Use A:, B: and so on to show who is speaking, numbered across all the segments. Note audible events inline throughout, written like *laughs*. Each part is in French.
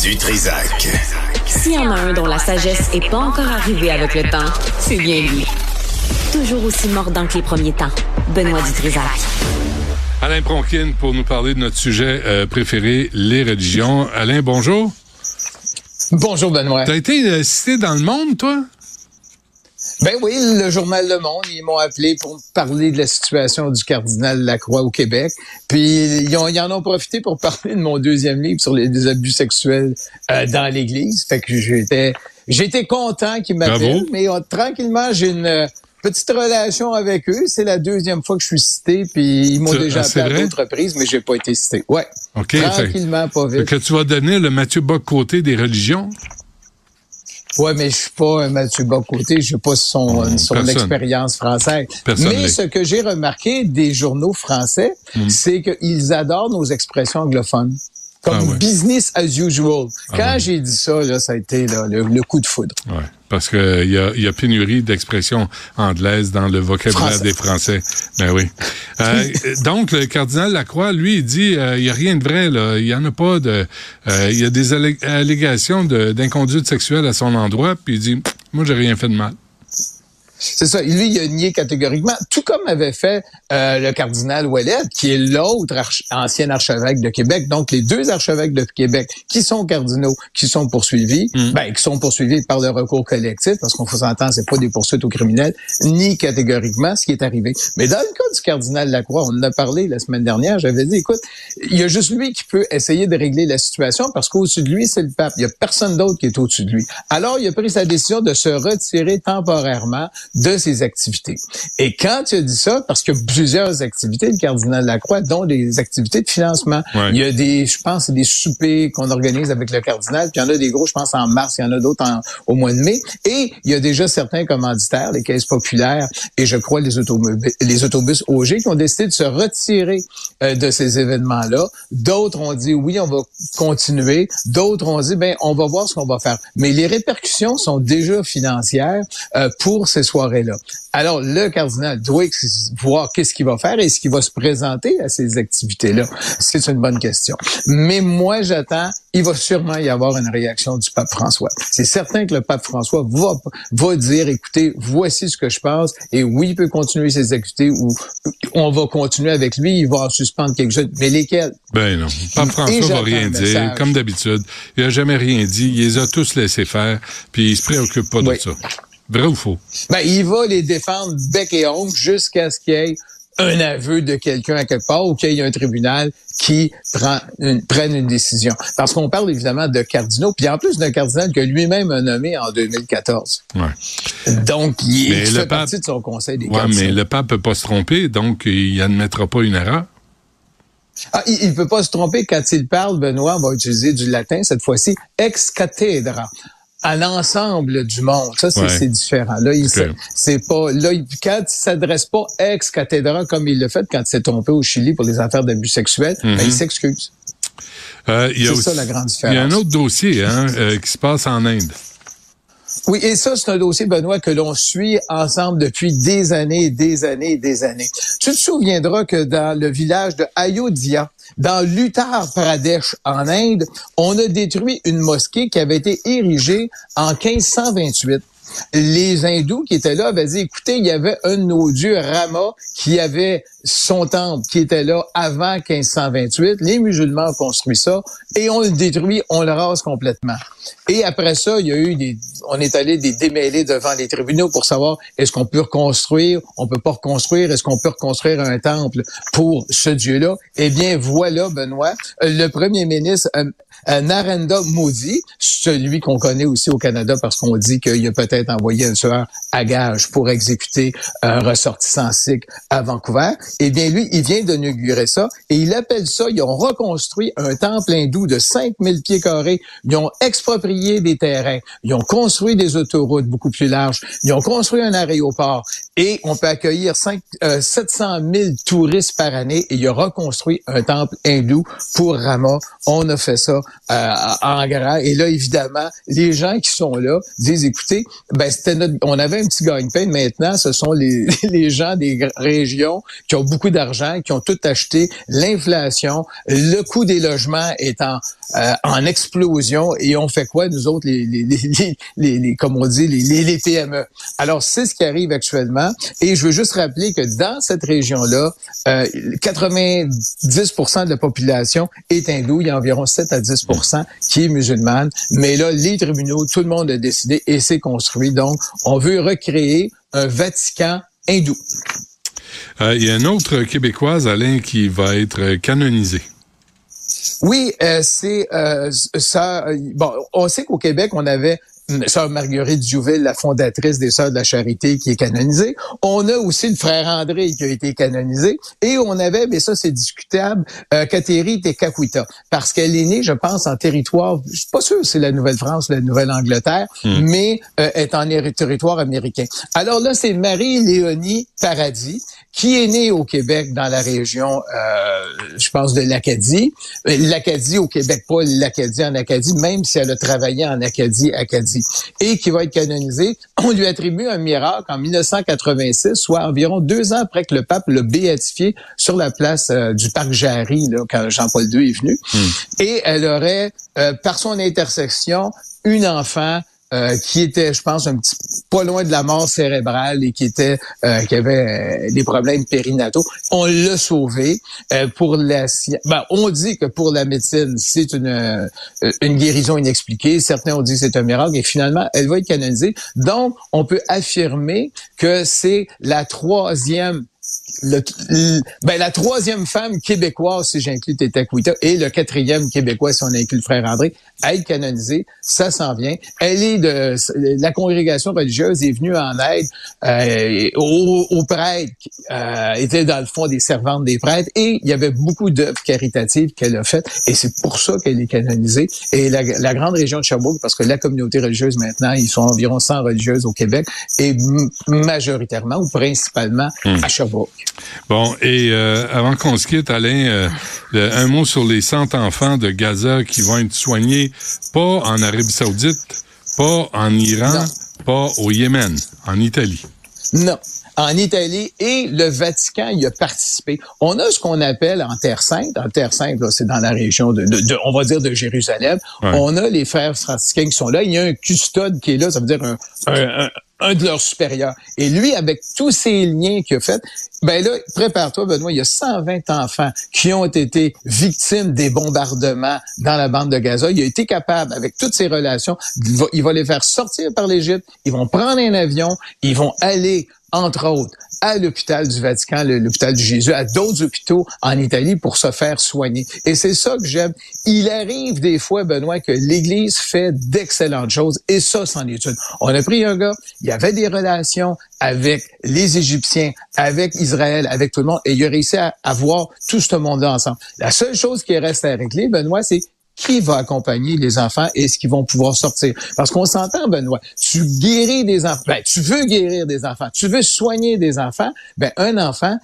A: du Trisac.
B: S'il y en a un dont la sagesse n'est pas encore arrivée avec le temps, c'est bien lui. Toujours aussi mordant que les premiers temps. Benoît Dutrisac.
C: Alain Pronkin pour nous parler de notre sujet euh, préféré, les religions. Alain, bonjour.
D: Bonjour Benoît.
C: T'as été euh, cité dans le monde, toi?
D: Ben oui, le journal Le Monde, ils m'ont appelé pour parler de la situation du cardinal Lacroix au Québec. Puis ils, en ont profité pour *laughs* parler de mon deuxième livre sur les, abus sexuels euh, dans l'Église. Fait que j'étais j'étais content qu'ils m'appellent, mais euh, tranquillement j'ai une euh, petite relation avec eux. C'est la deuxième fois que je suis cité, puis ils m'ont déjà appelé à d'autres reprises, mais j'ai pas été cité. Ouais. Tranquillement, pas vite.
C: Que tu vas donner le Mathieu Bock-Côté des religions?
D: Ouais, mais je suis pas un Mathieu Bocoté, je suis pas son, mmh, son expérience française. mais ce que j'ai remarqué des journaux français, mmh. c'est qu'ils adorent nos expressions anglophones comme ah business as usual. Ah Quand j'ai dit ça, là, ça a été le, coup de foudre.
C: Ouais, parce que il y a, y a, pénurie d'expressions anglaises dans le vocabulaire des Français. Ben oui. Euh, *laughs* donc le cardinal Lacroix, lui, il dit euh, il y a rien de vrai là. Il y en a pas de. Euh, il y a des allégations d'inconduite sexuelle à son endroit, puis il dit moi j'ai rien fait de mal.
D: C'est ça. Lui, il a nié catégoriquement, tout comme avait fait euh, le cardinal Ouellet, qui est l'autre ancien archevêque de Québec. Donc, les deux archevêques de Québec qui sont cardinaux, qui sont poursuivis, mm. ben, qui sont poursuivis par le recours collectif, parce qu'on faut s'entendre, c'est pas des poursuites aux criminels, ni catégoriquement ce qui est arrivé. Mais dans le cas du cardinal Lacroix, on en a parlé la semaine dernière, j'avais dit, écoute, il y a juste lui qui peut essayer de régler la situation, parce qu'au-dessus de lui, c'est le pape. Il y a personne d'autre qui est au-dessus de lui. Alors, il a pris sa décision de se retirer temporairement de ses activités. Et quand tu as dit ça, parce qu'il y a plusieurs activités, le cardinal Lacroix, dont des activités de financement. Il y a des, je pense, des soupers qu'on organise avec le cardinal, puis il y en a des gros, je pense, en mars, il y en a d'autres au mois de mai. Et il y a déjà certains commanditaires, les caisses populaires et je crois les autobus, les autobus OG qui ont décidé de se retirer euh, de ces événements-là. D'autres ont dit oui, on va continuer. D'autres ont dit ben on va voir ce qu'on va faire. Mais les répercussions sont déjà financières euh, pour ces soirées Alors, le cardinal doit voir qu'est-ce qu'il va faire et ce qu'il va se présenter à ces activités-là. C'est une bonne question. Mais moi, j'attends, il va sûrement y avoir une réaction du pape François. C'est certain que le pape François va, va dire, écoutez, voici ce que je pense, et oui, il peut continuer ses activités ou on va continuer avec lui, il va en suspendre quelque chose. Mais lesquels?
C: Ben non. Le pape François va rien dire, comme d'habitude. Il a jamais rien dit. Il les a tous laissés faire, puis il se préoccupe pas de ça. Vrai ou faux?
D: Ben, il va les défendre bec et ongle jusqu'à ce qu'il y ait un aveu de quelqu'un à quelque part ou qu'il y ait un tribunal qui prend une, prenne une décision. Parce qu'on parle évidemment de cardinaux, puis en plus d'un cardinal que lui-même a nommé en 2014. Ouais. Donc, il, est, fait partie de son conseil des ouais,
C: mais le pape peut pas se tromper, donc il n'admettra pas une erreur.
D: Ah, il ne peut pas se tromper quand il parle, Benoît, on va utiliser du latin cette fois-ci, ex cathedra à l'ensemble du monde. Ça, c'est différent. Là, il c'est pas là quand il s'adresse pas ex cathédrale comme il l'a fait quand il s'est trompé au Chili pour les affaires d'abus sexuels, ben, il mhm. s'excuse.
C: Euh, c'est ça la grande différence. Il y a un autre dossier hein, euh, qui se passe en Inde.
D: Oui, et ça, c'est un dossier, Benoît, que l'on suit ensemble depuis des années, des années, des années. Tu te souviendras que dans le village de Ayodhya, dans l'Uttar Pradesh, en Inde, on a détruit une mosquée qui avait été érigée en 1528 les hindous qui étaient là avaient dit, écoutez, il y avait un de nos dieux, Rama, qui avait son temple, qui était là avant 1528. Les musulmans ont construit ça et on le détruit, on le rase complètement. Et après ça, il y a eu des, on est allé des démêlés devant les tribunaux pour savoir est-ce qu'on peut reconstruire, on peut pas reconstruire, est-ce qu'on peut reconstruire un temple pour ce dieu-là? Eh bien, voilà, Benoît, le premier ministre euh, euh, Narendra Modi, celui qu'on connaît aussi au Canada parce qu'on dit qu'il a peut-être envoyé un tueur à gage pour exécuter un ressortissant sikh à Vancouver, eh bien lui, il vient d'inaugurer ça et il appelle ça, ils ont reconstruit un temple hindou de 5000 pieds carrés, ils ont exproprié des terrains, ils ont construit des autoroutes beaucoup plus larges, ils ont construit un aéroport et on peut accueillir 5, 700 000 touristes par année et il a reconstruit un temple hindou pour Rama. On a fait ça euh, en gras. Et là, évidemment, les gens qui sont là disent, écoutez, ben c'était on avait un petit gagne-pain. Maintenant, ce sont les, *laughs* les gens des régions qui ont beaucoup d'argent, qui ont tout acheté. L'inflation, le coût des logements est en, euh, en explosion. Et on fait quoi, nous autres, les, les, les, les, comme on dit, les, les, PME? Alors, c'est ce qui arrive actuellement. Et je veux juste rappeler que dans cette région-là, euh, 90% de la population est hindoue. Il y a environ 7 à 10 qui est musulmane. Mais là, les tribunaux, tout le monde a décidé et c'est construit. Donc, on veut recréer un Vatican hindou.
C: Euh, il y a une autre Québécoise, Alain, qui va être canonisée.
D: Oui, euh, c'est euh, ça. Bon, on sait qu'au Québec, on avait sœur Marguerite Duville, la fondatrice des Sœurs de la Charité, qui est canonisée. On a aussi le frère André qui a été canonisé. Et on avait, mais ça c'est discutable, euh, Catherine Tekakwita, parce qu'elle est née, je pense, en territoire, je suis pas sûr si c'est la Nouvelle-France, la Nouvelle-Angleterre, hmm. mais euh, est en territoire américain. Alors là, c'est Marie-Léonie Paradis, qui est née au Québec dans la région, euh, je pense, de l'Acadie. Euh, L'Acadie au Québec, pas l'Acadie en Acadie, même si elle a travaillé en Acadie, Acadie et qui va être canonisé. *clears throat* On lui attribue un miracle en 1986, soit environ deux ans après que le pape l'a béatifié sur la place euh, du parc Jarry, là, quand Jean-Paul II est venu. Hmm. Et elle aurait, euh, par son intersection, une enfant euh, qui était, je pense, un petit pas loin de la mort cérébrale et qui était euh, qui avait euh, des problèmes périnataux. On l'a sauvé pour la ben, on dit que pour la médecine, c'est une une guérison inexpliquée. Certains ont dit que c'est un miracle et finalement, elle va être canonisée. Donc, on peut affirmer que c'est la troisième le, ben, la troisième femme québécoise, si j'inclus Teta et le quatrième québécois, si on inclut le frère André, à être canonisée, ça s'en vient. Elle est de la congrégation religieuse est venue en aide euh, aux, prêtres, euh, était dans le fond des servantes des prêtres, et il y avait beaucoup d'œuvres caritatives qu'elle a faites, et c'est pour ça qu'elle est canonisée. Et la, la, grande région de Sherbrooke, parce que la communauté religieuse maintenant, ils sont environ 100 religieuses au Québec, et majoritairement ou principalement hmm. à Sherbrooke.
C: Bon, et euh, avant qu'on se quitte, Alain, euh, un mot sur les 100 enfants de Gaza qui vont être soignés, pas en Arabie saoudite, pas en Iran, pas au Yémen, en Italie.
D: Non en Italie et le Vatican y a participé. On a ce qu'on appelle en Terre Sainte, en Terre Sainte, c'est dans la région de, on va dire de Jérusalem. On a les frères franciscains qui sont là. Il y a un custode qui est là, ça veut dire un, un, un de leurs supérieurs. Et lui, avec tous ces liens qu'il a fait, ben là, prépare-toi, Benoît, il y a 120 enfants qui ont été victimes des bombardements dans la bande de Gaza. Il a été capable, avec toutes ces relations, il va les faire sortir par l'Égypte, ils vont prendre un avion, ils vont aller entre autres, à l'hôpital du Vatican, l'hôpital du Jésus, à d'autres hôpitaux en Italie pour se faire soigner. Et c'est ça que j'aime. Il arrive des fois, Benoît, que l'Église fait d'excellentes choses et ça, c'en est une. On a pris un gars, il avait des relations avec les Égyptiens, avec Israël, avec tout le monde et il a réussi à avoir tout ce monde-là ensemble. La seule chose qui reste à régler, Benoît, c'est qui va accompagner les enfants et est-ce qu'ils vont pouvoir sortir. Parce qu'on s'entend, Benoît, tu guéris des enfants, ben, tu veux guérir des enfants, tu veux soigner des enfants, ben, un enfant,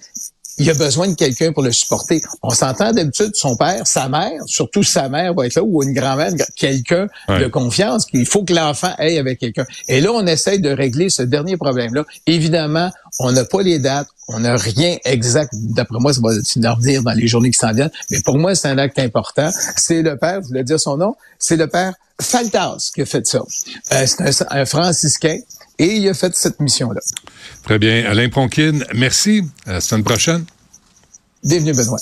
D: il a besoin de quelqu'un pour le supporter. On s'entend d'habitude, son père, sa mère, surtout sa mère va être là, ou une grand-mère, quelqu'un de confiance, qu'il faut que l'enfant aille avec quelqu'un. Et là, on essaye de régler ce dernier problème-là. Évidemment, on n'a pas les dates, on n'a rien exact. D'après moi, ça va finir venir dans les journées qui s'en viennent. Mais pour moi, c'est un acte important. C'est le père, vous voulez dire son nom, c'est le père Faltas qui a fait ça. Euh, c'est un, un franciscain et il a fait cette mission-là.
C: Très bien. Alain Pronkin, merci. À la semaine prochaine.
D: Bienvenue, Benoît.